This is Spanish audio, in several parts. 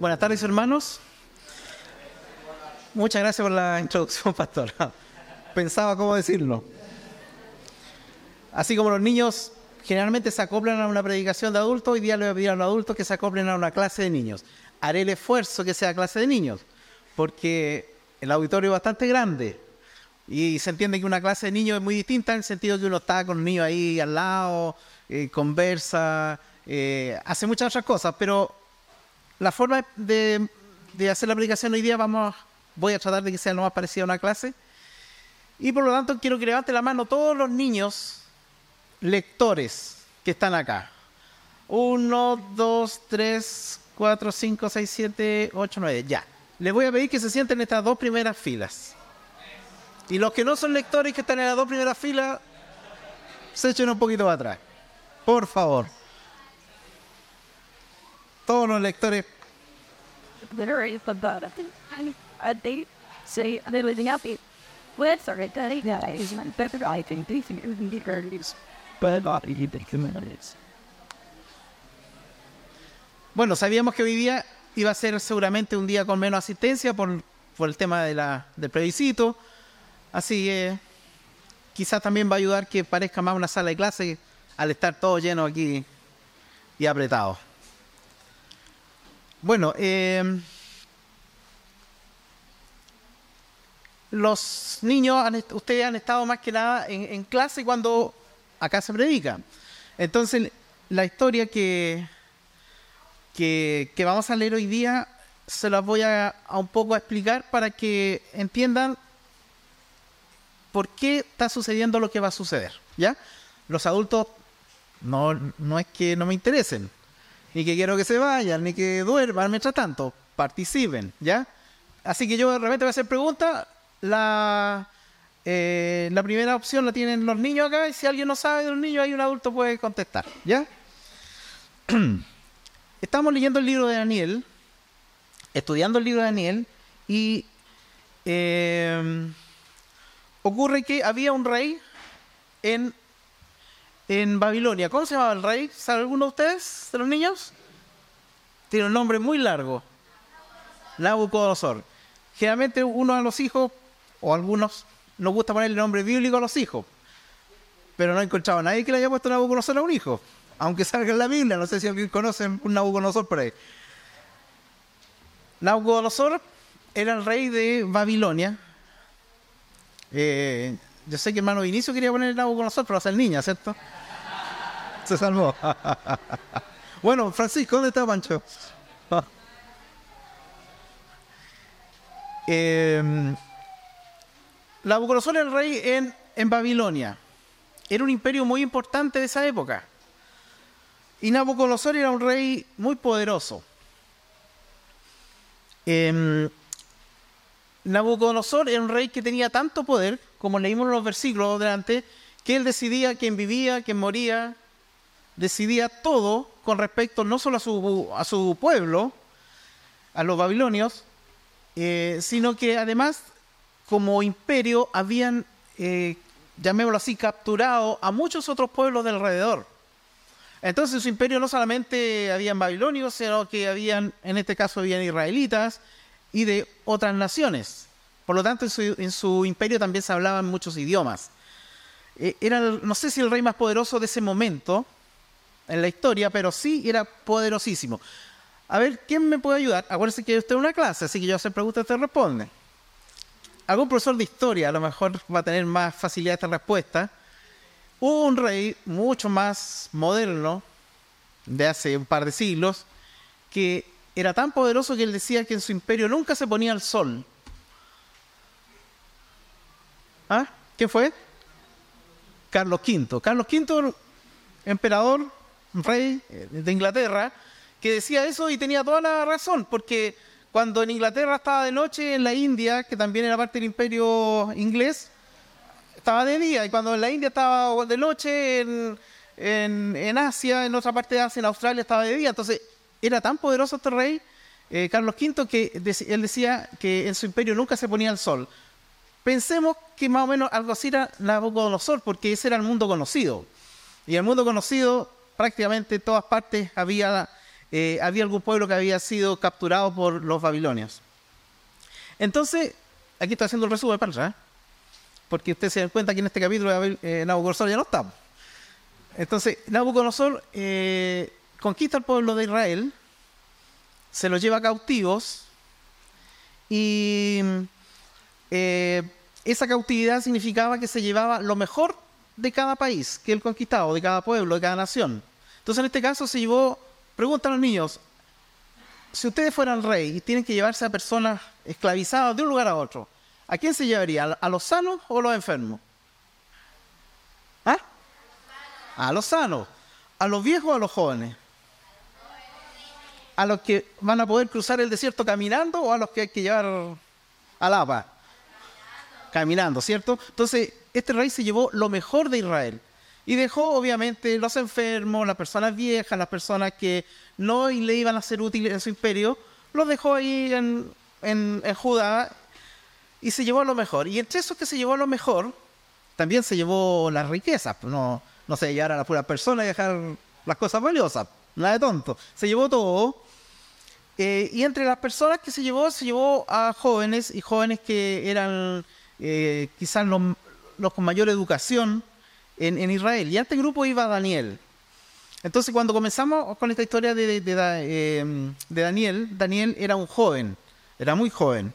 Buenas tardes, hermanos. Muchas gracias por la introducción, pastor. Pensaba cómo decirlo. Así como los niños generalmente se acoplan a una predicación de adultos, hoy día le voy a pedir a los adultos que se acoplen a una clase de niños. Haré el esfuerzo que sea clase de niños, porque el auditorio es bastante grande y se entiende que una clase de niños es muy distinta en el sentido que uno está con un niño ahí al lado, eh, conversa, eh, hace muchas otras cosas, pero la forma de, hacer la aplicación hoy día vamos, voy a tratar de que sea lo más parecida a una clase. Y por lo tanto quiero que levante la mano todos los niños lectores que están acá. Uno, dos, tres, cuatro, cinco, seis, siete, ocho, nueve. Ya. Les voy a pedir que se sienten en estas dos primeras filas. Y los que no son lectores que están en las dos primeras filas, se echen un poquito para atrás. Por favor todos los lectores. Bueno, sabíamos que hoy día iba a ser seguramente un día con menos asistencia por, por el tema de la, del plebiscito. Así que quizás también va a ayudar que parezca más una sala de clase al estar todo lleno aquí y apretado. Bueno, em, los niños, ustedes han estado más que nada en, clase cuando acá se predica. Entonces, la historia que, que, vamos a leer hoy día se las voy a, un poco explicar para que entiendan por qué está sucediendo lo que va a suceder. ¿Ya? Los adultos no, no es que no me interesen, ni que quiero que se vayan, ni que duerman mientras tanto. Participen, ¿ya? Así que yo de repente voy a hacer preguntas. La, eh, la primera opción la tienen los niños acá y si alguien no sabe de los niños, hay un adulto puede contestar, ¿ya? Estamos leyendo el libro de Daniel, estudiando el libro de Daniel y eh, ocurre que había un rey en en Babilonia. ¿Cómo se llamaba el rey? ¿Sabe alguno de ustedes, de los niños? Tiene un nombre muy largo. Nabucodonosor. Generalmente uno de los hijos, o algunos, nos gusta ponerle nombre bíblico a los hijos. Pero no he encontrado a nadie que le haya puesto Nabucodonosor a un hijo. Aunque salga en la Biblia, no sé si alguien conoce un Nabucodonosor por ahí. Nabucodonosor era el rey de Babilonia. Eh, yo sé que hermano Vinicio quería poner Nabucodonosor, pero va ser niña, ¿cierto? se salvó. bueno, Francisco, ¿dónde está Pancho? eh, Nabucodonosor era el rey en, en Babilonia. Era un imperio muy importante de esa época. Y Nabucodonosor era un rey muy poderoso. Eh, Nabucodonosor era un rey que tenía tanto poder, como leímos en los versículos delante, que él decidía quién vivía, quién moría, decidía todo con respecto no solo a su, pueblo, a los babilonios, eh, sino que además como imperio habían, eh, llamémoslo así, capturado a muchos otros pueblos de alrededor. Entonces su imperio no solamente habían babilonios, sino que habían, en este caso habían israelitas y de otras naciones. Por lo tanto, en su, imperio también se hablaban muchos idiomas. Eh, era, no sé si el rey más poderoso de ese momento, en la historia, pero sí era poderosísimo. A ver, ¿quién me puede ayudar? Acuérdense que usted es una clase, así que yo hacer preguntas usted responde. Algún profesor de historia a lo mejor va a tener más facilidad esta respuesta. Hubo un rey mucho más moderno, de hace un par de siglos, que era tan poderoso que él decía que en su imperio nunca se ponía el sol. ¿Ah? ¿Qué fue? Carlos V. Carlos V, emperador rey eh, de Inglaterra, que decía eso y tenía toda la razón, porque cuando en Inglaterra estaba de noche, en la India, que también era parte del imperio inglés, estaba de día, y cuando en la India estaba de noche, en, Asia, en otra parte de Asia, en Australia, estaba de día. Entonces, era tan poderoso este rey, eh, Carlos V, que él decía que en su imperio nunca se ponía el sol. Pensemos que más o menos algo así era Nabucodonosor, porque ese era el mundo conocido. Y el mundo conocido prácticamente en todas partes había eh, había algún pueblo que había sido capturado por los babilonios. Entonces, aquí estoy haciendo el resumen para ¿eh? porque ustedes se dan cuenta que en este capítulo eh, Nabucodonosor ya no está. Entonces, Nabucodonosor eh, conquista al pueblo de Israel, se los lleva cautivos y eh, esa cautividad significaba que se llevaba lo mejor de cada país que él conquistaba, de cada pueblo, de cada nación. Entonces, en este caso se llevó, preguntan a los niños, si ustedes fueran rey y tienen que llevarse a personas esclavizadas de un lugar a otro, ¿a quién se llevaría? ¿A los sanos o a los enfermos? ¿Ah? A los sanos. ¿A los viejos o a los jóvenes? ¿A los que van a poder cruzar el desierto caminando o a los que hay que llevar al agua? Caminando, ¿cierto? Entonces, este rey se llevó lo mejor de Israel. Y dejó, obviamente, los enfermos, las personas viejas, las personas que no le iban a ser útiles en su imperio, los dejó ahí en, en, Judá y se llevó lo mejor. Y entre esos que se llevó lo mejor, también se llevó las riquezas. Pues no, no se llevar a la pura persona y dejar las cosas valiosas. Nada de tonto. Se llevó todo. Eh, y entre las personas que se llevó, se llevó a jóvenes y jóvenes que eran eh, quizás los, los, con mayor educación en, Israel. Y a este grupo iba Daniel. Entonces, cuando comenzamos con esta historia eh, de, Daniel, Daniel era un joven, era muy joven.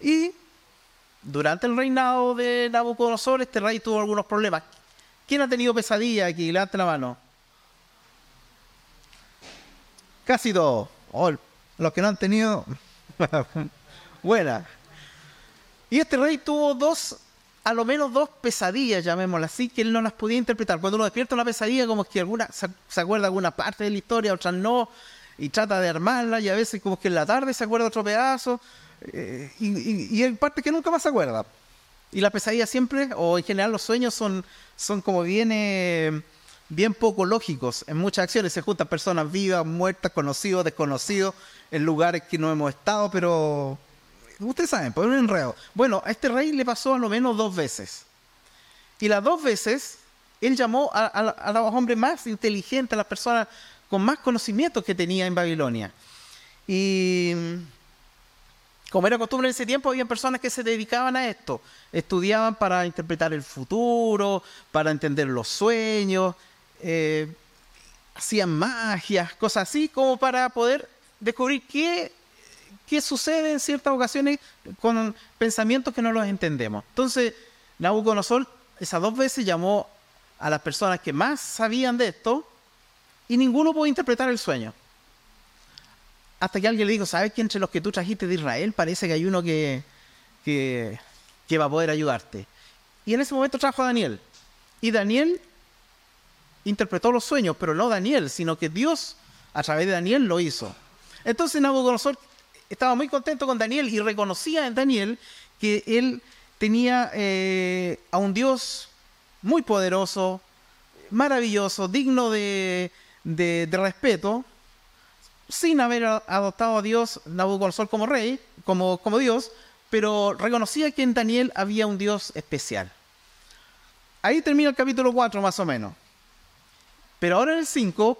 Y durante el reinado de Nabucodonosor, este rey tuvo algunos problemas. ¿Quién ha tenido pesadilla aquí? Levante la mano. Casi todos. Oh, los que no han tenido. Buena. Y este rey tuvo dos a lo menos dos pesadillas, llamémoslas así, que él no las podía interpretar. Cuando uno despierta una pesadilla, como que alguna se acuerda alguna parte de la historia, otras no, y trata de armarla, y a veces como que en la tarde se acuerda otro pedazo, eh, y, hay parte que nunca más se acuerda. Y la pesadilla siempre, o en general los sueños son, son como bien, eh, bien poco lógicos. En muchas acciones se juntan personas vivas, muertas, conocidos, desconocidos, en lugares que no hemos estado, pero Ustedes saben, por un enredo. Bueno, a este rey le pasó a lo menos dos veces. Y las dos veces, él llamó a, los hombres más inteligentes, a las personas con más conocimientos que tenía en Babilonia. Y como era costumbre en ese tiempo, había personas que se dedicaban a esto. Estudiaban para interpretar el futuro, para entender los sueños, eh, hacían magias, cosas así, como para poder descubrir qué qué sucede en ciertas ocasiones con pensamientos que no los entendemos. Entonces, Nabucodonosor esas dos veces llamó a las personas que más sabían de esto y ninguno pudo interpretar el sueño. Hasta que alguien le dijo, ¿sabes que entre los que tú trajiste de Israel parece que hay uno que, que, que va a poder ayudarte? Y en ese momento trajo a Daniel. Y Daniel interpretó los sueños, pero no Daniel, sino que Dios a través de Daniel lo hizo. Entonces Nabucodonosor estaba muy contento con Daniel y reconocía en Daniel que él tenía eh, a un Dios muy poderoso, maravilloso, digno de, respeto, sin haber adoptado a Dios, Nabucodonosor, como rey, como, Dios, pero reconocía que en Daniel había un Dios especial. Ahí termina el capítulo 4 más o menos. Pero ahora en el 5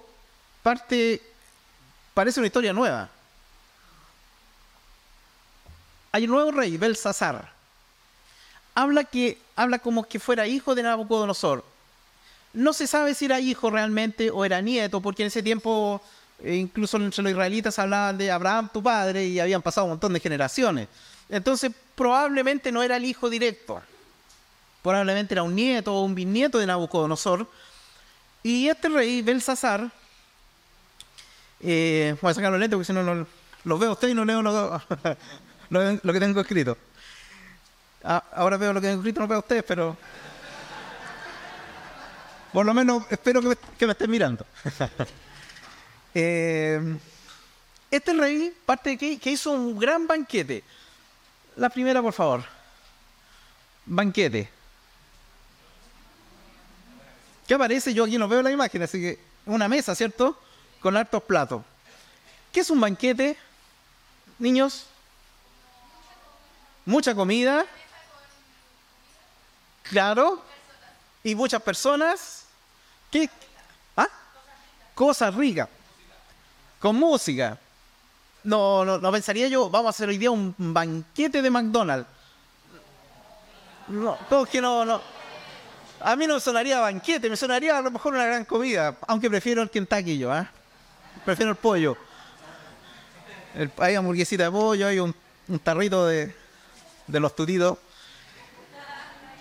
parte, parece una historia nueva. Hay un nuevo rey, Belsasar. Habla, que, habla como que fuera hijo de Nabucodonosor. No se sabe si era hijo realmente o era nieto, porque en ese tiempo, eh, incluso entre los israelitas hablaban de Abraham, tu padre, y habían pasado un montón de generaciones. Entonces, probablemente no era el hijo directo. Probablemente era un nieto o un bisnieto de Nabucodonosor. Y este rey, Belsasar, eh, voy a sacar los lentes porque si no, los veo a usted y no leo los, lo, que tengo escrito. Ah, ahora veo lo que tengo escrito, no veo a ustedes, pero. Por lo menos espero que me, estén mirando. Eh, este rey, parte de que, que hizo un gran banquete. La primera, por favor. Banquete. ¿Qué aparece? Yo aquí no veo la imagen, así que una mesa, ¿cierto? Con hartos platos. ¿Qué es un banquete, niños? Mucha comida, claro, y muchas personas. ¿Qué? ¿Ah? Cosas ricas. Con música. No, no, no pensaría yo, vamos a hacer hoy día un banquete de McDonald's. No, todo que no, no. A mí no me sonaría banquete, me sonaría a lo mejor una gran comida, aunque prefiero el Kentucky yo, ¿ah? Prefiero el pollo. hay hamburguesita de pollo, hay un, tarrito de, de los tutitos.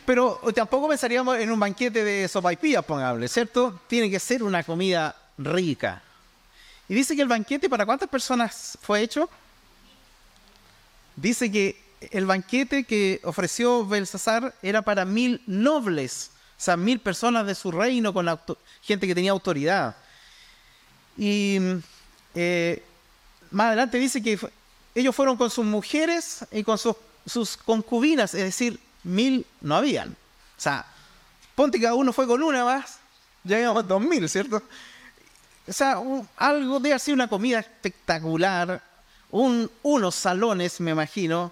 Pero tampoco pensaríamos en un banquete de sopa y pilla, pongable, ¿cierto? Tiene que ser una comida rica. Y dice que el banquete, ¿para cuántas personas fue hecho? Dice que el banquete que ofreció Belsasar era para mil nobles, o sea, mil personas de su reino, con gente que tenía autoridad. Y eh, más adelante dice que ellos fueron con sus mujeres y con sus, sus concubinas, es decir, mil no habían. O sea, ponte cada uno fue con una más, ya íbamos dos mil, ¿cierto? O sea, algo de así, una comida espectacular, un, unos salones, me imagino,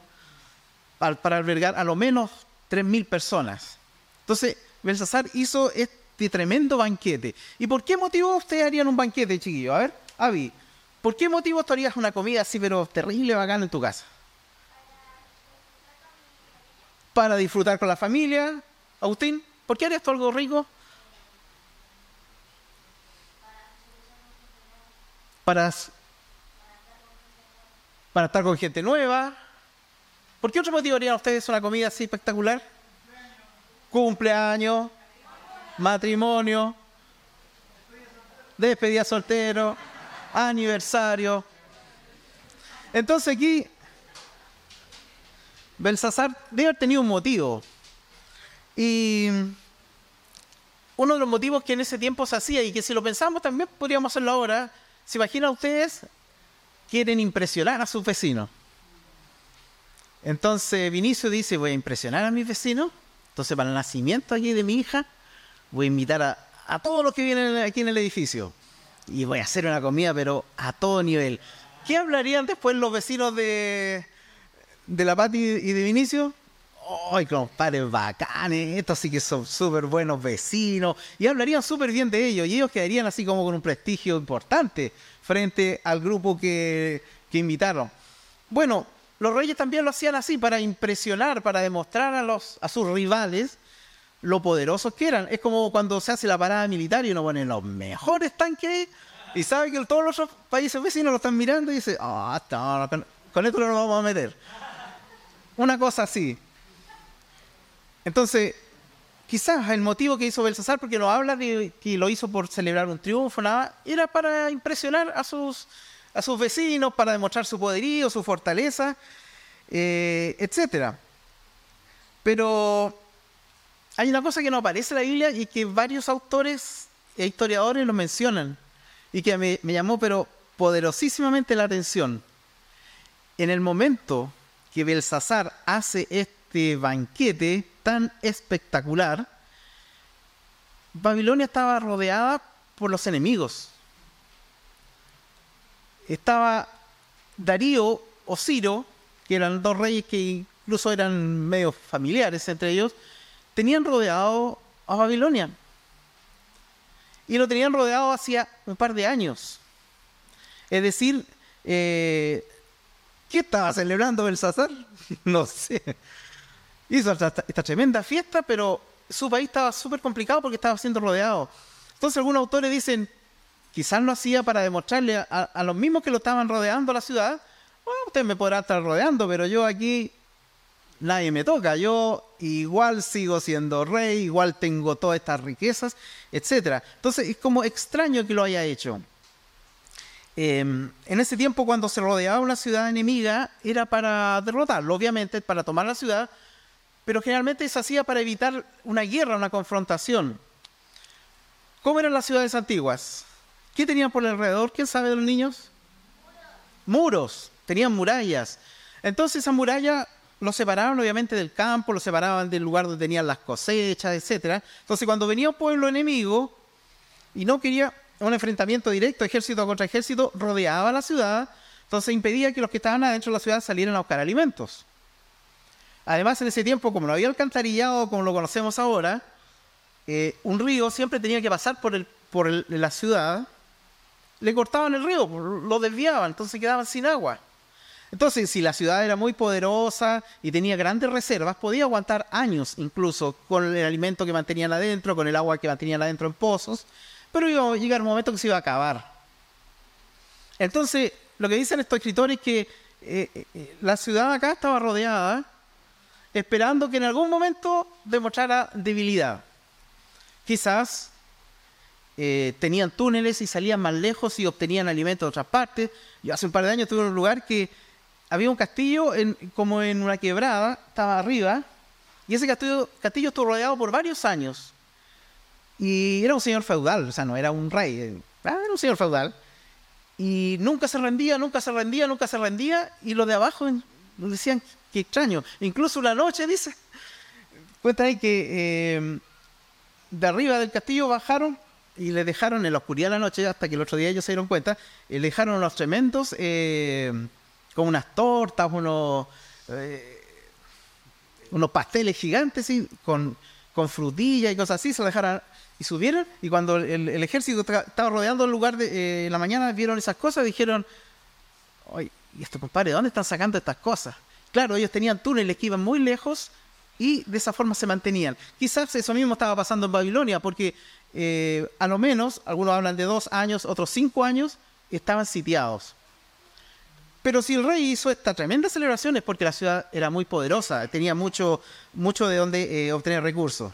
para, para albergar a lo menos tres mil personas. Entonces, Belsasar hizo este tremendo banquete. ¿Y por qué motivo ustedes harían un banquete, chiquillo? A ver, Avi, ¿por qué motivo tú harías una comida así, pero terrible, bacana en tu casa? Para disfrutar con la familia. Agustín, ¿por qué harías tú algo rico? para, para estar con gente nueva. ¿Por qué otro motivo harían ustedes una comida así espectacular? Cumpleaños, matrimonio, despedida soltero, aniversario. Entonces aquí Belsasar debe haber tenido un motivo. Y uno de los motivos que en ese tiempo se hacía y que si lo pensamos también podríamos hacerlo ahora ¿Se imaginan ustedes? Quieren impresionar a sus vecinos. Entonces Vinicio dice, voy a impresionar a mis vecinos. Entonces para el nacimiento aquí de mi hija, voy a invitar a, todos los que vienen aquí en el edificio. Y voy a hacer una comida, pero a todo nivel. ¿Qué hablarían después los vecinos de, de la Pati y de Vinicio? ¡Ay, compadres bacanes! Estos sí que son súper buenos vecinos. Y hablarían súper bien de ellos. Y ellos quedarían así como con un prestigio importante frente al grupo que, invitaron. Bueno, los reyes también lo hacían así para impresionar, para demostrar a, los, a sus rivales lo poderosos que eran. Es como cuando se hace la parada militar y uno pone los mejores tanques y sabe que todos los países vecinos lo están mirando y dice, ah, con esto no nos vamos a meter. Una cosa así. Entonces, quizás el motivo que hizo Belsasar, porque no habla de que lo hizo por celebrar un triunfo, nada, era para impresionar a sus, a sus vecinos, para demostrar su poderío, su fortaleza, eh, etc. Pero hay una cosa que no aparece en la Biblia y que varios autores e historiadores lo mencionan y que me, me llamó pero poderosísimamente la atención. En el momento que Belsasar hace este banquete, tan espectacular, Babilonia estaba rodeada por los enemigos. Estaba Darío o Ciro, que eran dos reyes que incluso eran medio familiares entre ellos, tenían rodeado a Babilonia. Y lo tenían rodeado hacía un par de años. Es decir, eh, ¿qué estaba celebrando el Sazar? no sé hizo esta, tremenda fiesta, pero su país estaba súper complicado porque estaba siendo rodeado. Entonces algunos autores dicen, quizás lo hacía para demostrarle a, los mismos que lo estaban rodeando la ciudad, usted me podrá estar rodeando, pero yo aquí nadie me toca, yo igual sigo siendo rey, igual tengo todas estas riquezas, etc. Entonces es como extraño que lo haya hecho. Em, en ese tiempo cuando se rodeaba una ciudad enemiga era para derrotarlo, obviamente para tomar la ciudad, pero generalmente se hacía para evitar una guerra, una confrontación. ¿Cómo eran las ciudades antiguas? ¿Qué tenían por alrededor? ¿Quién sabe de los niños? Muros, tenían murallas. Entonces esa muralla lo separaban obviamente del campo, lo separaban del lugar donde tenían las cosechas, etc. Entonces cuando venía un pueblo enemigo y no quería un enfrentamiento directo, ejército contra ejército, rodeaba la ciudad, entonces impedía que los que estaban adentro de la ciudad salieran a buscar alimentos. Además, en ese tiempo, como no había alcantarillado como lo conocemos ahora, eh, un río siempre tenía que pasar por, el, por la ciudad le cortaban el río, lo desviaban, entonces quedaban sin agua. Entonces, si la ciudad era muy poderosa y tenía grandes reservas, podía aguantar años incluso con el alimento que mantenían adentro, con el agua que mantenían adentro en pozos, pero iba a llegar un momento que se iba a acabar. Entonces, lo que dicen estos escritores es que eh, eh, eh, la ciudad acá estaba rodeada, esperando que en algún momento demostrara debilidad. Quizás tenían túneles y salían más lejos y obtenían alimento de otras partes. Yo hace un par de años estuve en un lugar que había un castillo en, como en una quebrada, estaba arriba, y ese castillo, castillo estuvo rodeado por varios años. Y era un señor feudal, o sea, no era un rey, eh, era un señor feudal. Y nunca se rendía, nunca se rendía, nunca se rendía, y los de abajo decían, qué extraño. Incluso una noche, dice, cuenta ahí que eh, de arriba del castillo bajaron y le dejaron en la oscuridad de la noche, hasta que el otro día ellos se dieron cuenta, y le dejaron los tremendos... Eh, con unas tortas, unos, eh, unos pasteles gigantes, con, con frutilla y cosas así, se lo dejaron y subieron. Y cuando el, ejército estaba rodeando el lugar de eh, la mañana, vieron esas cosas dijeron: Oye, ¿y esto, compadre, dónde están sacando estas cosas? Claro, ellos tenían túneles que iban muy lejos y de esa forma se mantenían. Quizás eso mismo estaba pasando en Babilonia, porque eh, a lo menos, algunos hablan de dos años, otros cinco años, estaban sitiados. Pero si el rey hizo esta tremenda celebración es porque la ciudad era muy poderosa, tenía mucho, mucho de donde eh, obtener recursos.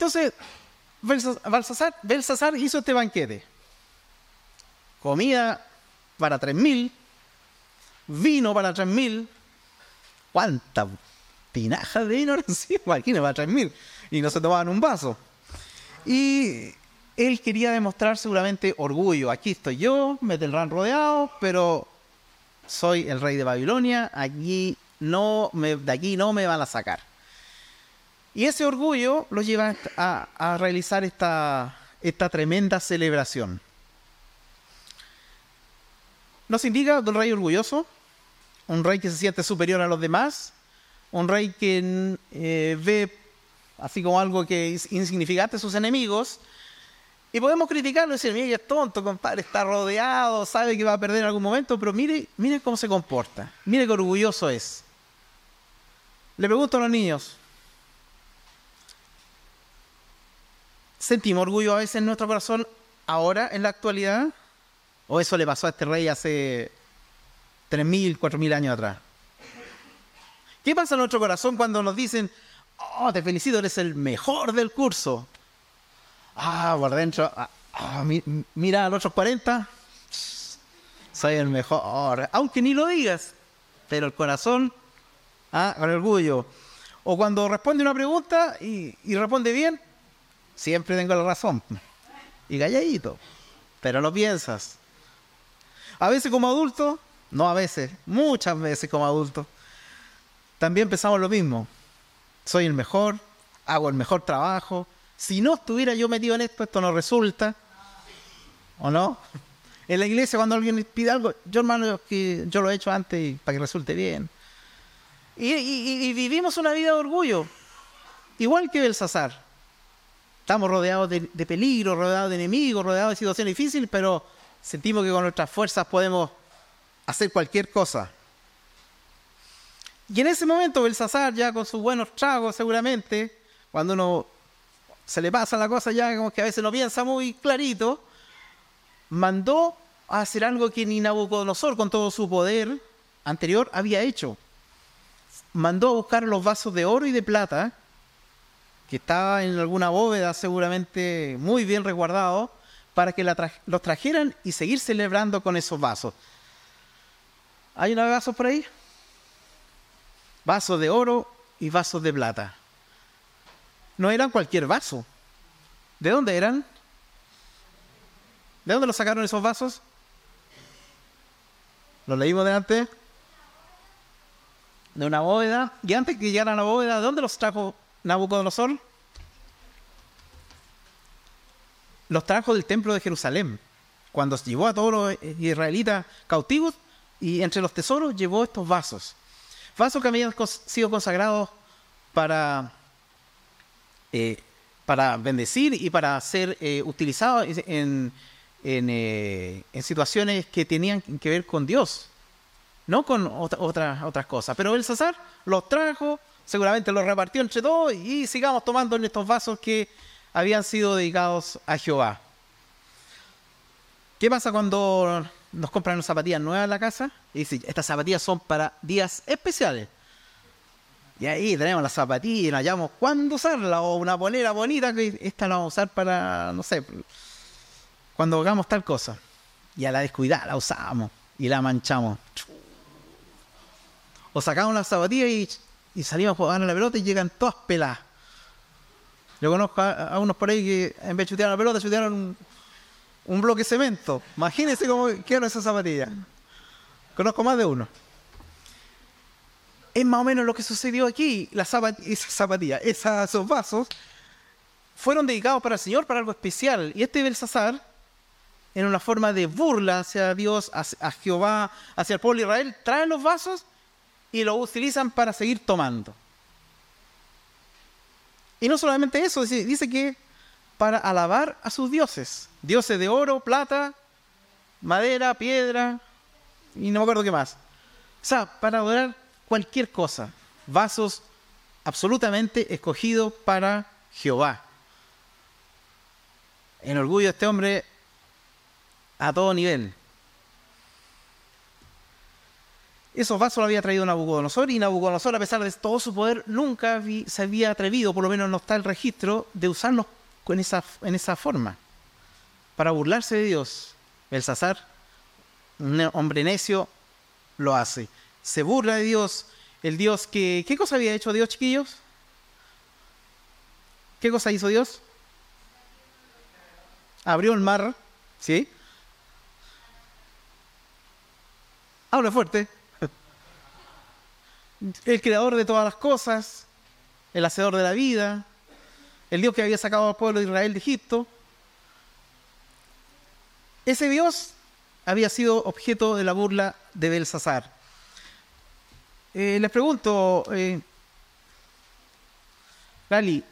Entonces, Belsasar, hizo este banquete. Comida para 3.000, vino para 3.000. ¿Cuánta tinaja de vino? Sí, imagínate, para 3.000. Y no se tomaban un vaso. Y él quería demostrar seguramente orgullo. Aquí estoy yo, me tendrán rodeado, pero soy el rey de Babilonia, aquí no me, de aquí no me van a sacar. Y ese orgullo lo lleva a, realizar esta, tremenda celebración. Nos indica un rey orgulloso, un rey que se siente superior a los demás, un rey que eh, ve así como algo que es insignificante a sus enemigos, y podemos criticarlo y decir, mire, es tonto, compadre, está rodeado, sabe que va a perder en algún momento, pero mire, mire cómo se comporta, mire qué orgulloso es. Le pregunto a los niños, ¿sentimos orgullo a veces en nuestro corazón ahora, en la actualidad? ¿O eso le pasó a este rey hace 3.000, 4.000 años atrás? ¿Qué pasa en nuestro corazón cuando nos dicen, oh, te felicito, eres el mejor del curso? ah, por dentro, ah, ah, mira a los otros 40, soy el mejor, aunque ni lo digas, pero el corazón, ah, con orgullo. O cuando responde una pregunta y, responde bien, siempre tengo la razón. Y calladito, pero lo piensas. A veces como adulto, no a veces, muchas veces como adulto, también pensamos lo mismo. Soy el mejor, hago el mejor trabajo, si no estuviera yo metido en esto, esto no resulta. ¿O no? En la iglesia cuando alguien pide algo, yo hermano, yo lo he hecho antes para que resulte bien. Y, vivimos una vida de orgullo, igual que Belsasar. Estamos rodeados de, peligro, rodeados de enemigos, rodeados de situaciones difíciles, pero sentimos que con nuestras fuerzas podemos hacer cualquier cosa. Y en ese momento Belsasar, ya con sus buenos tragos seguramente, cuando uno se le pasa la cosa ya como que a veces no piensa muy clarito, mandó a hacer algo que ni Nabucodonosor con todo su poder anterior había hecho. Mandó a buscar los vasos de oro y de plata, que estaban en alguna bóveda seguramente muy bien resguardados, para que los trajeran y seguir celebrando con esos vasos. ¿Hay unos vasos por ahí? Vasos de oro y vasos de plata no eran cualquier vaso. ¿De dónde eran? ¿De dónde los sacaron esos vasos? ¿Lo leímos de antes? De una bóveda. Y antes que llegaran a la bóveda, ¿de dónde los trajo Nabucodonosor? Los trajo del templo de Jerusalén. Cuando llevó a todos los israelitas cautivos y entre los tesoros llevó estos vasos. Vasos que habían sido consagrados para eh, para bendecir y para ser eh, utilizado en, en, situaciones que tenían que ver con Dios, no con otras otras cosas. Pero el César los trajo, seguramente los repartió entre todos y sigamos tomando en estos vasos que habían sido dedicados a Jehová. ¿Qué pasa cuando nos compran unas zapatillas nuevas en la casa? Y dicen, estas zapatillas son para días especiales. Y ahí tenemos las zapatillas y nos hallamos cuándo usarla o una polera bonita que esta la vamos a usar para, no sé, cuando hagamos tal cosa. Y a la descuidada la usamos y la manchamos. O sacamos las zapatillas y, salimos a jugar a la pelota y llegan todas peladas. Yo conozco a, unos por ahí que en vez de chutear la pelota, chutearon un, bloque de cemento. Imagínense cómo quiero esa zapatilla. Conozco más de uno. Es más o menos lo que sucedió aquí. Las esas zapatillas, esos vasos, fueron dedicados para el Señor, para algo especial. Y este Belsasar, en una forma de burla hacia Dios, hacia Jehová, hacia el pueblo de Israel, trae los vasos y los utilizan para seguir tomando. Y no solamente eso, dice, que para alabar a sus dioses, dioses de oro, plata, madera, piedra y no me acuerdo qué más. O sea, para adorar cualquier cosa, vasos absolutamente escogidos para Jehová. En orgullo este hombre a todo nivel. Esos vasos los había traído Nabucodonosor y Nabucodonosor, a pesar de todo su poder, nunca se había atrevido, por lo menos no está el registro, de usarlos en esa, en esa forma, para burlarse de Dios. Belsasar, un hombre necio, lo hace. Se burla de Dios, el Dios que... ¿Qué cosa había hecho Dios, chiquillos? ¿Qué cosa hizo Dios? Abrió el mar, ¿sí? Habla fuerte el creador de todas las cosas, el hacedor de la vida, el Dios que había sacado al pueblo de Israel de Egipto. Ese Dios había sido objeto de la burla de Belsasar. Eh, les pregunto, eh, Lali,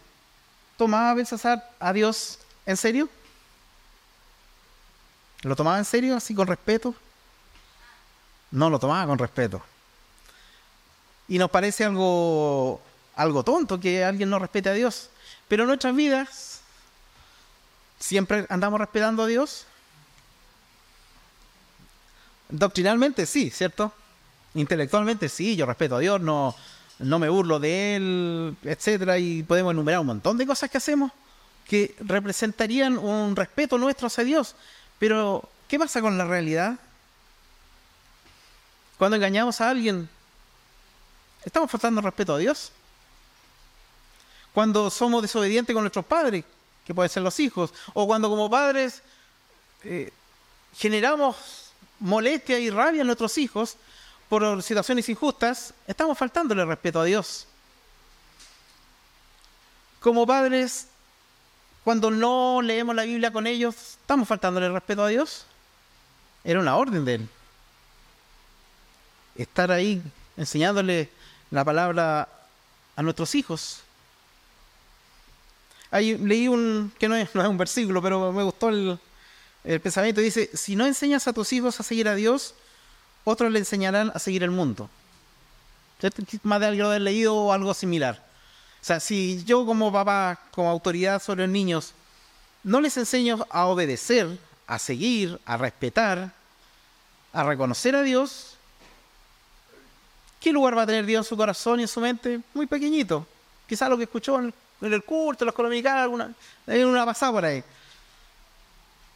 ¿tomaba Belsasar a Dios en serio? ¿Lo tomaba en serio, así con respeto? No lo tomaba con respeto. Y nos parece algo, algo tonto que alguien no respete a Dios. Pero nuestras vidas, ¿siempre andamos respetando a Dios? Doctrinalmente sí, ¿cierto? Intelectualmente sí, yo respeto a Dios, no, no me burlo de Él, etcétera, y podemos enumerar un montón de cosas que hacemos que representarían un respeto nuestro hacia Dios. Pero, ¿qué pasa con la realidad? Cuando engañamos a alguien, ¿Estamos faltando respeto a Dios? Cuando somos desobedientes con nuestros padres, que pueden ser los hijos, o cuando como padres eh, generamos molestia y rabia en nuestros hijos por situaciones injustas, estamos faltándole respeto a Dios. Como padres, cuando no leemos la Biblia con ellos, ¿estamos faltándole respeto a Dios? Era una orden de Él. Estar ahí enseñándole la palabra a nuestros hijos. Ahí leí un, que no es, no es un versículo, pero me gustó el, el pensamiento. Dice, si no enseñas a tus hijos a seguir a Dios, otros le enseñarán a seguir el mundo. Más de algo haber leído o algo similar. O sea, si yo como papá, como autoridad sobre los niños, no les enseño a obedecer, a seguir, a respetar, a reconocer a Dios, ¿Qué lugar va a tener Dios en su corazón y en su mente? Muy pequeñito. Quizás lo que escuchó en el culto, en los colombianos, alguna, hay una pasada por ahí.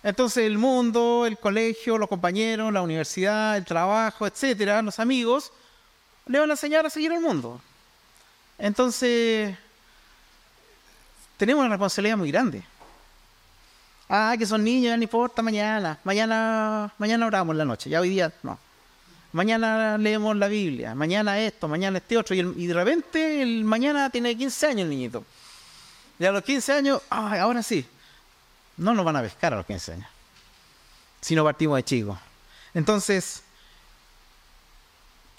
Entonces el mundo, el colegio, los compañeros, la universidad, el trabajo, etcétera, los amigos, le van a enseñar a seguir el mundo. Entonces, tenemos una responsabilidad muy grande. Ah, que son niños, no importa, mañana. Mañana, mañana oramos en la noche. Ya hoy día, no mañana leemos la Biblia, mañana esto, mañana este otro, y, de repente el mañana tiene 15 años el niñito. Y a los 15 años, ahora sí, no nos van a pescar a los 15 años, si no partimos de chicos. Entonces,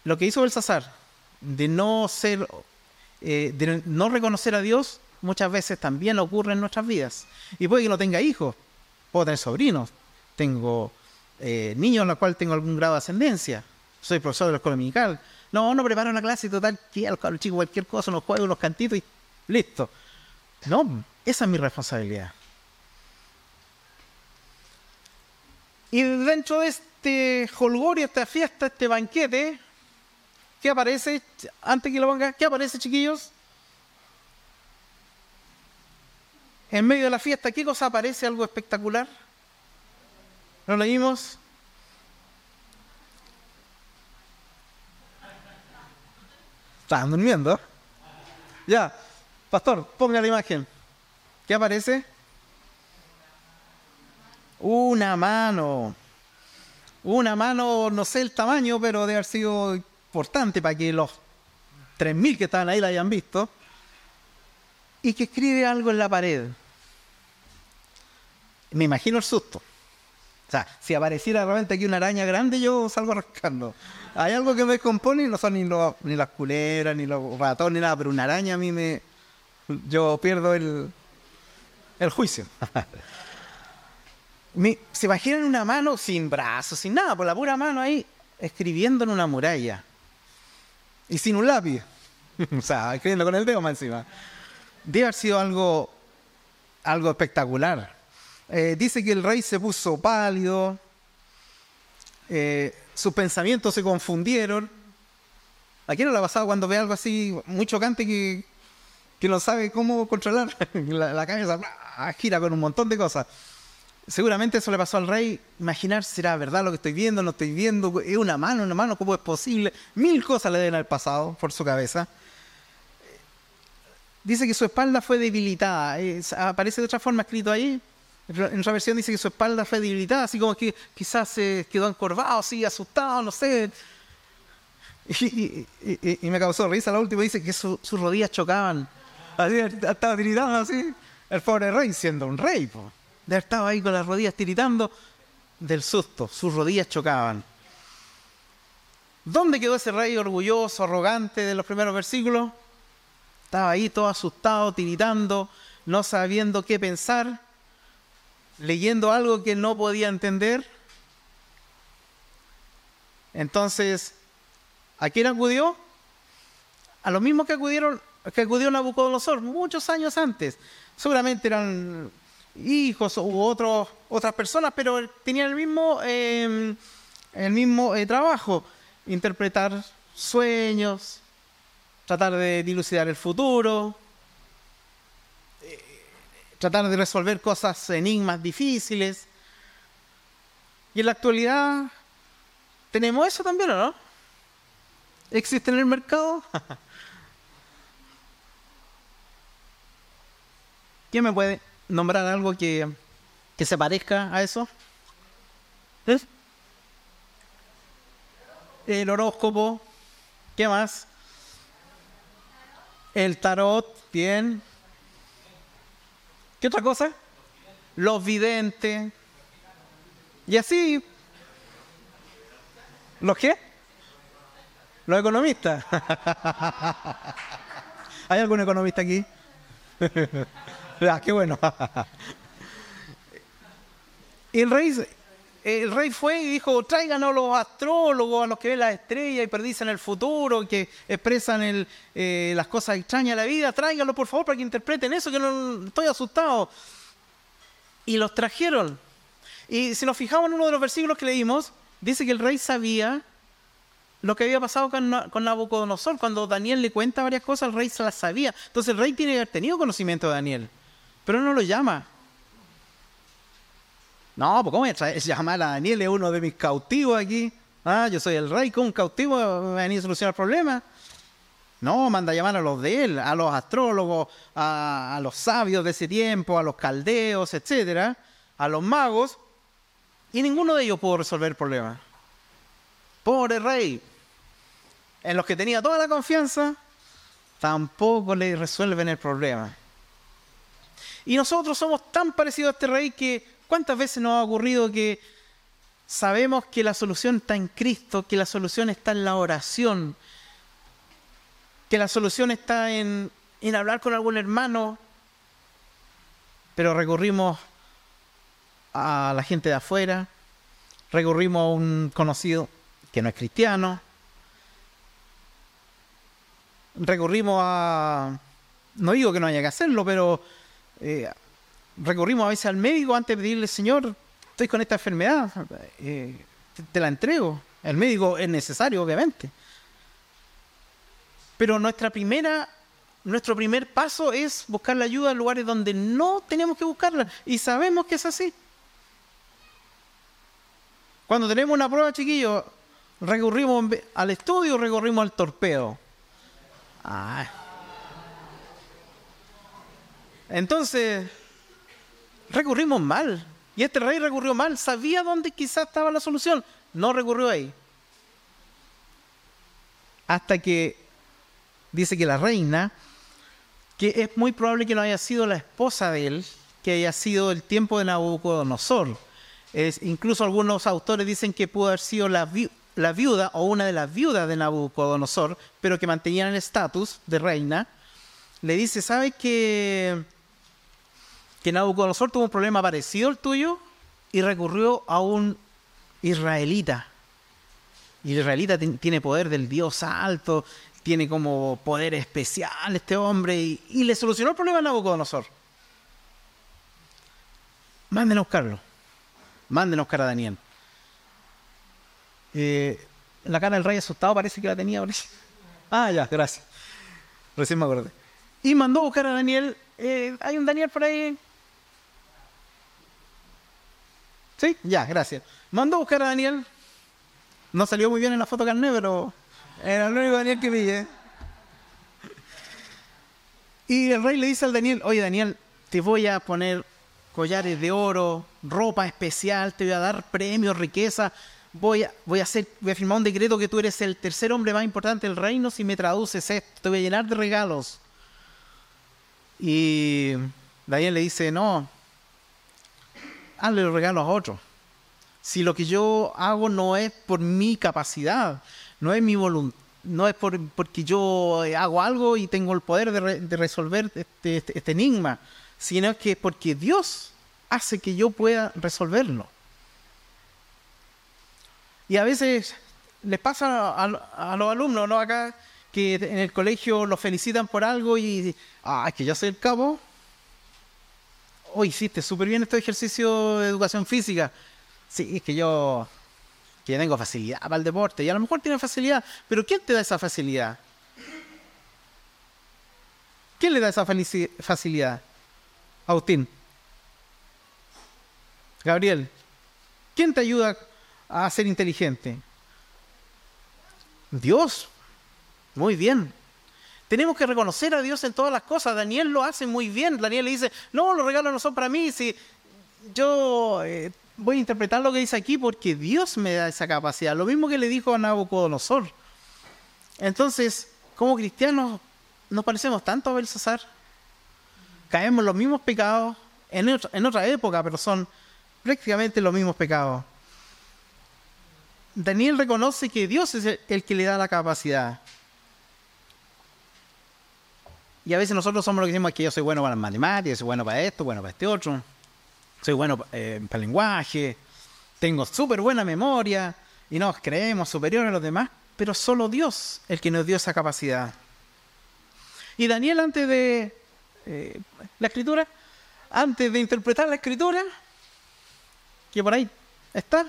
lo que hizo Belsasar, de no ser, eh, de no reconocer a Dios, muchas veces también ocurre en nuestras vidas. Y puede que no tenga hijos, puedo tener sobrinos, tengo eh, niños en los cuales tengo algún grado de ascendencia, soy profesor de la escuela dominical. No, no preparo una clase total, que los chicos cualquier cosa, unos juegos, unos cantitos y listo. No, esa es mi responsabilidad. Y dentro de este holgorio, esta fiesta, este banquete, ¿qué aparece? Antes que lo ponga, ¿qué aparece, chiquillos? En medio de la fiesta, ¿qué cosa aparece? Algo espectacular. ¿Lo leímos? Estaban durmiendo. Ya, pastor, ponga la imagen. ¿Qué aparece? Una mano. Una mano, no sé el tamaño, pero debe haber sido importante para que los 3.000 que estaban ahí la hayan visto. Y que escribe algo en la pared. Me imagino el susto. O sea, si apareciera realmente aquí una araña grande, yo salgo rascando. Hay algo que me descompone y no son ni, ni las culebras, ni los ratones, ni nada, pero una araña a mí me. Yo pierdo el, el juicio. ¿Se imaginan una mano sin brazos, sin nada, por la pura mano ahí, escribiendo en una muralla? Y sin un lápiz. o sea, escribiendo con el dedo más encima. Debe haber sido algo, algo espectacular. Eh, dice que el rey se puso pálido, eh, sus pensamientos se confundieron. ¿A quién no le ha pasado cuando ve algo así muy chocante que, que no sabe cómo controlar? la, la cabeza gira con un montón de cosas. Seguramente eso le pasó al rey. Imaginar será verdad lo que estoy viendo, no estoy viendo, es una mano, una mano, ¿cómo es posible? Mil cosas le deben haber pasado por su cabeza. Dice que su espalda fue debilitada. aparece de otra forma escrito ahí. En otra versión dice que su espalda fue debilitada, así como que quizás se quedó encorvado, así asustado, no sé. Y, me causó risa. La última dice que sus rodillas chocaban. Así, estaba tiritando así. El pobre rey, siendo un rey, haber estado ahí con las rodillas tiritando del susto. Sus rodillas chocaban. ¿Dónde quedó ese rey orgulloso, arrogante de los primeros versículos? Estaba ahí todo asustado, tiritando, no sabiendo qué pensar leyendo algo que no podía entender. Entonces, ¿a quién acudió? A los mismos que acudieron, que acudió Nabucodonosor muchos años antes. Seguramente eran hijos u otros, otras personas, pero tenían el mismo, em, el mismo eh, trabajo, interpretar sueños, tratar de dilucidar el futuro, tratar de resolver cosas, enigmas difíciles. Y en la actualidad tenemos eso también, ¿o no? ¿Existe en el mercado? ¿Quién me puede nombrar algo que, que se parezca a eso? El horóscopo. ¿Qué más? El tarot, bien. ¿Qué otra cosa? Los videntes. Y así. ¿Los qué? Los economistas. ¿Hay algún economista aquí? ah, qué bueno. el rey, el rey fue y dijo, tráiganos los astrólogos, a los que ven las estrellas y predicen el futuro, que expresan eh, las cosas extrañas de la vida, tráiganlos por favor para que interpreten eso, que no estoy asustado. Y los trajeron. Y si nos fijamos en uno de los versículos que leímos, dice que el rey sabía lo que había pasado con, con Nabucodonosor. Cuando Daniel le cuenta varias cosas, el rey se las sabía. Entonces el rey tiene que haber tenido conocimiento de Daniel, pero no lo llama. No, pues ¿cómo es llamar a Daniel? Es uno de mis cautivos aquí. Ah, yo soy el rey, con un cautivo me venía a solucionar el problema. No, manda a llamar a los de él, a los astrólogos, a, los sabios de ese tiempo, a los caldeos, etcétera, a los magos, y ninguno de ellos pudo resolver el problema. Pobre rey, en los que tenía toda la confianza, tampoco le resuelven el problema. Y nosotros somos tan parecidos a este rey que ¿Cuántas veces nos ha ocurrido que sabemos que la solución está en Cristo, que la solución está en la oración, que la solución está en, hablar con algún hermano, pero recurrimos a la gente de afuera, recurrimos a un conocido que no es cristiano, recurrimos a... No digo que no haya que hacerlo, pero eh, recurrimos a veces al médico antes de pedirle, Señor, estoy con esta enfermedad, eh, te, la entrego. El médico es necesario, obviamente. Pero nuestra primera, nuestro primer paso es buscar la ayuda en lugares donde no tenemos que buscarla. Y sabemos que es así. Cuando tenemos una prueba, chiquillos, recurrimos al estudio, recurrimos al torpeo. Ah. Entonces, recurrimos mal. Y este rey recurrió mal. Sabía dónde quizás estaba la solución. No recurrió ahí. Hasta que dice que la reina, que es muy probable que no haya sido la esposa de él, que haya sido el tiempo de Nabucodonosor. Es, incluso algunos autores dicen que pudo haber sido la, la viuda o una de las viudas de Nabucodonosor, pero que mantenían el estatus de reina. Le dice, ¿sabes que que Nabucodonosor tuvo un problema parecido al tuyo y recurrió a un israelita. Y el israelita tiene poder del Dios alto, tiene como poder especial este hombre y, le solucionó el problema a Nabucodonosor. Manden a buscarlo. Manden a Daniel. Eh, la cara del rey asustado parece que la tenía. Ah, ya, gracias. Recién me acordé. Y mandó a buscar a Daniel. Eh, hay un Daniel por ahí ¿Sí? Ya, gracias. Mandó a buscar a Daniel. No salió muy bien en la foto carné, pero era el único Daniel que vi. Y el rey le dice al Daniel, oye Daniel, te voy a poner collares de oro, ropa especial, te voy a dar premios, riqueza. Voy a, voy a hacer, voy a firmar un decreto que tú eres el tercer hombre más importante del reino si me traduces esto. Te voy a llenar de regalos. Y Daniel le dice, no, hazle los regalos a otros. Si lo que yo hago no es por mi capacidad, no es mi voluntad, no es por, porque yo hago algo y tengo el poder de, resolver este, este, este, enigma, sino que porque Dios hace que yo pueda resolverlo. Y a veces les pasa a, los alumnos, ¿no? Acá, que en el colegio los felicitan por algo y, ah, es que yo soy el cabo, oh, hiciste súper bien este ejercicio de educación física. Sí, es que yo, que tengo facilidad para el deporte. Y a lo mejor tiene facilidad, pero ¿quién te da esa facilidad? ¿Quién le da esa facilidad? Agustín. Gabriel. ¿Quién te ayuda a ser inteligente? Dios. Muy bien. Tenemos que reconocer a Dios en todas las cosas. Daniel lo hace muy bien. Daniel le dice, no, los regalos no son para mí. Si yo eh, voy a interpretar lo que dice aquí porque Dios me da esa capacidad. Lo mismo que le dijo a Nabucodonosor. Entonces, como cristianos, nos parecemos tanto a Belsasar. Caemos en los mismos pecados en, en otra época, pero son prácticamente los mismos pecados. Daniel reconoce que Dios es el que le da la capacidad. Y a veces nosotros somos los que decimos que yo soy bueno para las matemáticas, soy bueno para esto, bueno para este otro, soy bueno eh, para el lenguaje, tengo súper buena memoria y nos creemos superiores a los demás, pero solo Dios el que nos dio esa capacidad. Y Daniel antes de eh, la escritura, antes de interpretar la escritura, que por ahí está,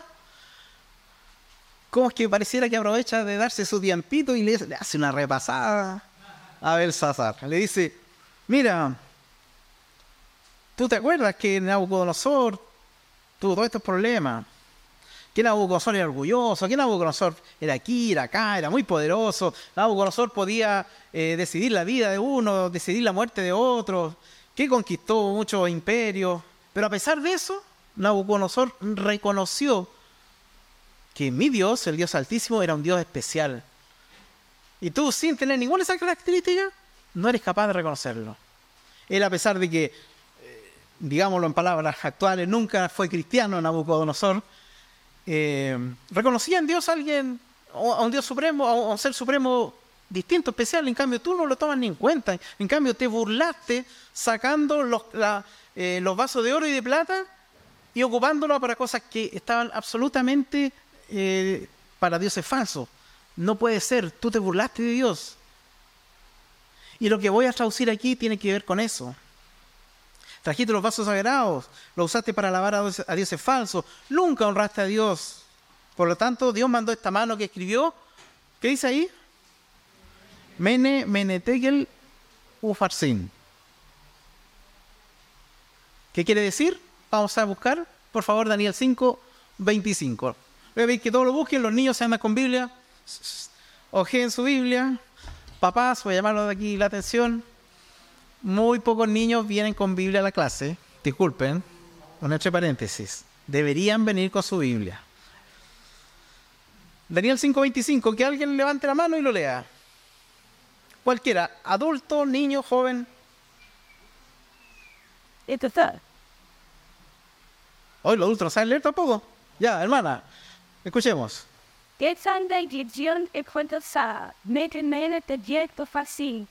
como es que pareciera que aprovecha de darse su tiempito y le hace una repasada a Belsasar. Le dice, mira, ¿tú te acuerdas que Nabucodonosor tuvo todos estos problemas? Que Nabucodonosor era orgulloso, que Nabucodonosor era aquí, era acá, era muy poderoso. Nabucodonosor podía eh, decidir la vida de uno, decidir la muerte de otro, que conquistó muchos imperios. Pero a pesar de eso, Nabucodonosor reconoció que mi Dios, el Dios Altísimo, era un Dios especial y tú, sin tener ninguna de esas características, no eres capaz de reconocerlo. Él, a pesar de que, eh, digámoslo en palabras actuales, nunca fue cristiano Nabucodonosor, eh, reconocía en Dios a alguien, a un Dios supremo, a un ser supremo distinto, especial. En cambio, tú no lo tomas ni en cuenta. En cambio, te burlaste sacando los, eh, los vasos de oro y de plata y ocupándolo para cosas que estaban absolutamente eh, para dioses falsos. No puede ser, tú te burlaste de Dios. Y lo que voy a traducir aquí tiene que ver con eso. Trajiste los vasos sagrados, los usaste para alabar a dioses falsos, nunca honraste a Dios. Por lo tanto, Dios mandó esta mano que escribió. ¿Qué dice ahí? Mene, menetegel, ufarsin. ¿Qué quiere decir? Vamos a buscar, por favor, Daniel 5, 25. Voy a ver que todos lo busquen, los niños se andan con Biblia. En su Biblia. Papás, voy a llamarlo de aquí la atención. Muy pocos niños vienen con Biblia a la clase. Disculpen, con entre paréntesis. Deberían venir con su Biblia. Daniel 5:25, que alguien levante la mano y lo lea. Cualquiera, adulto, niño, joven. Esto está. Hoy los adultos no saben leer tampoco. Ya, hermana, escuchemos. Esta iglesia sa metemene te directo fácil.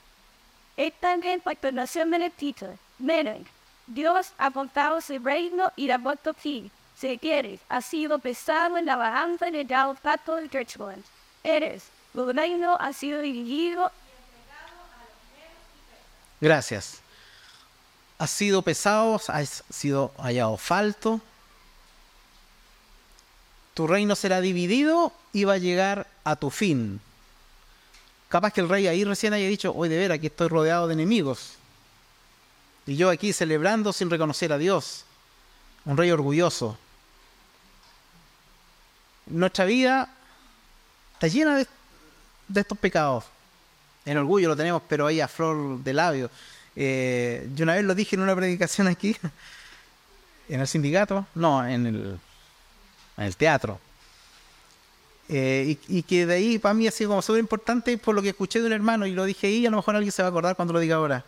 Esta impactación menetita. Menen. Dios ha contado su reino y la voto aquí. Se quiere, ha sido pesado en la balanza de dado pato del Churchland. Eres, el reino ha sido dirigido Gracias. Ha sido pesado, ha sido hallado falto, tu reino será dividido y va a llegar a tu fin. Capaz que el rey ahí recién haya dicho, hoy de ver, aquí estoy rodeado de enemigos. Y yo aquí celebrando sin reconocer a Dios. Un rey orgulloso. Nuestra vida está llena de, estos pecados. En orgullo lo tenemos, pero ahí a flor de labio. Eh, yo una vez lo dije en una predicación aquí, en el sindicato, no, en el, en el teatro. Eh, y, que de ahí para mí ha sido como súper importante por lo que escuché de un hermano y lo dije ahí, a lo mejor alguien se va a acordar cuando lo diga ahora.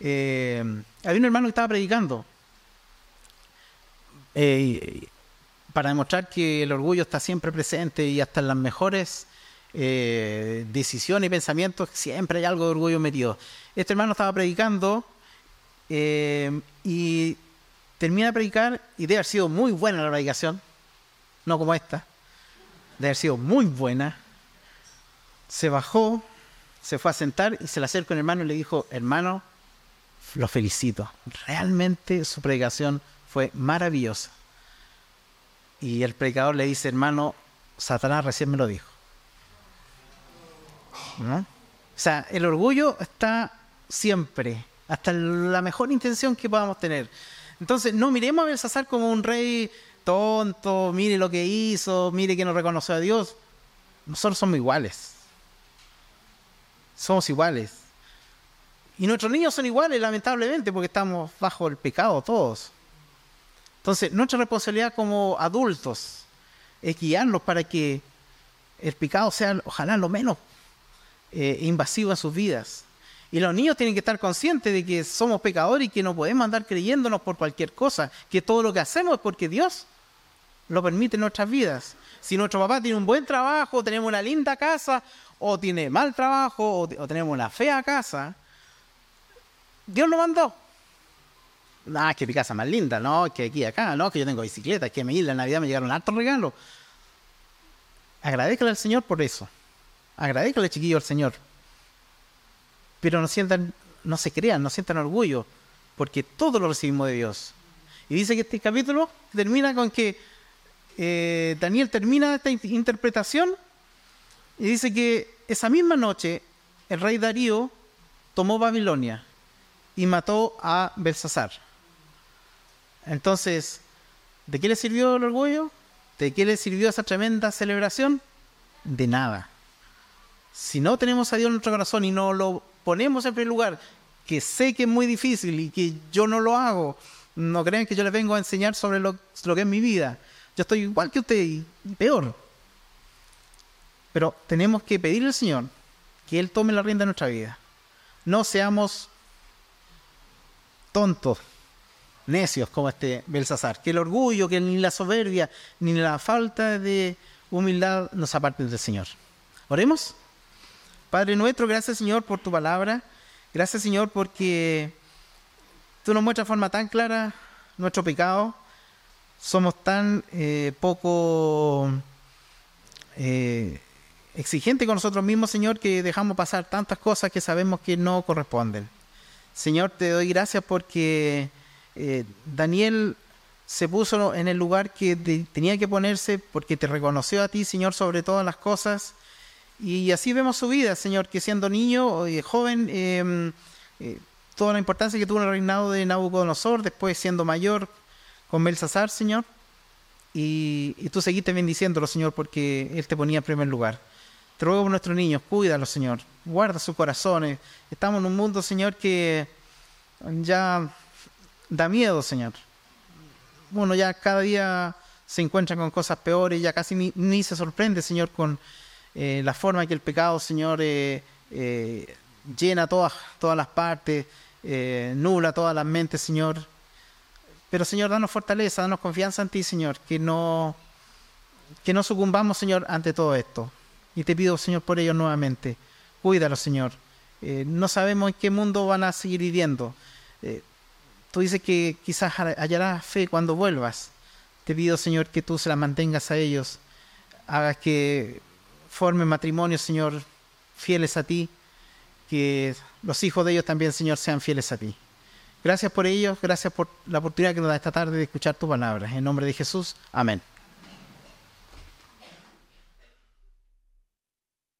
Eh, había un hermano que estaba predicando eh, para demostrar que el orgullo está siempre presente y hasta en las mejores decisiones y pensamientos siempre hay algo de orgullo metido. Este hermano estaba predicando y termina de predicar y debe haber sido muy buena la predicación no como esta, de haber sido muy buena, se bajó, se fue a sentar y se le acercó un hermano y le dijo, hermano, lo felicito, realmente su predicación fue maravillosa. Y el predicador le dice, hermano, Satanás recién me lo dijo. ¿No? O sea, el orgullo está siempre, hasta la mejor intención que podamos tener. Entonces, no miremos a Belsasar como un rey tonto, mire lo que hizo, mire que no reconoció a Dios. Nosotros somos iguales. Somos iguales. Y nuestros niños son iguales, lamentablemente, porque estamos bajo el pecado todos. Entonces, nuestra responsabilidad como adultos es guiarlos para que el pecado sea, ojalá, lo menos eh, invasivo en sus vidas. Y los niños tienen que estar conscientes de que somos pecadores y que no podemos andar creyéndonos por cualquier cosa, que todo lo que hacemos es porque Dios lo permite en nuestras vidas. Si nuestro papá tiene un buen trabajo, tenemos una linda casa, o tiene mal trabajo, o, tenemos una fea casa, Dios lo mandó. Ah, es que mi casa es más linda, no, que aquí acá, no, que yo tengo bicicleta, es que me la Navidad me llegaron altos regalos. Agradezcale al Señor por eso. Agradezcale, chiquillo, al Señor. Pero no sientan, no se crean, no sientan orgullo, porque todo lo recibimos de Dios. Y dice que este capítulo termina con que eh, Daniel termina esta interpretación y dice que esa misma noche el rey Darío tomó Babilonia y mató a Belsasar. Entonces, ¿de qué le sirvió el orgullo? ¿De qué le sirvió esa tremenda celebración? De nada. Si no tenemos a Dios en nuestro corazón y no lo ponemos en primer lugar, que sé que es muy difícil y que yo no lo hago, no crean que yo les vengo a enseñar sobre lo que es mi vida. Yo estoy igual que usted y peor. Pero tenemos que pedirle al Señor que Él tome la rienda de nuestra vida. No seamos tontos, necios como este Belsasar. Que el orgullo, que ni la soberbia, ni la falta de humildad nos aparten del Señor. Oremos. Padre nuestro, gracias Señor por tu palabra. Gracias Señor porque tú nos muestras de forma tan clara nuestro pecado, somos tan eh, poco eh, exigentes con nosotros mismos, Señor, que dejamos pasar tantas cosas que sabemos que no corresponden. Señor, te doy gracias porque eh, Daniel se puso en el lugar que tenía que ponerse porque te reconoció a ti, Señor, sobre todas las cosas. Y así vemos su vida, Señor, que siendo niño, y joven, em, toda la importancia que tuvo en el reinado de Nabucodonosor, después siendo mayor con Belsasar, Señor. Y, tú seguiste bendiciéndolo, Señor, porque Él te ponía en primer lugar. Te ruego por nuestros niños, cuídalos, Señor. Guarda sus corazones. Estamos en un mundo, Señor, que ya da miedo, Señor. Bueno, ya cada día se encuentran con cosas peores, ya casi ni, se sorprende, Señor, con eh, la forma que el pecado, Señor, eh, eh, llena todas, todas las partes, nula todas las mentes, Señor. Pero Señor, danos fortaleza, danos confianza en ti, Señor, que no, que no sucumbamos, Señor, ante todo esto. Y te pido, Señor, por ello nuevamente. Cuídalo, Señor. Eh, no sabemos en qué mundo van a seguir viviendo. Eh, tú dices que quizás hallarás fe cuando vuelvas. Te pido, Señor, que tú se la mantengas a ellos. Hagas que formen matrimonio, Señor, fieles a ti. Que los hijos de ellos también, Señor, sean fieles a ti. Gracias por ello, gracias por la oportunidad que nos da esta tarde de escuchar tu palabra. En nombre de Jesús, amén.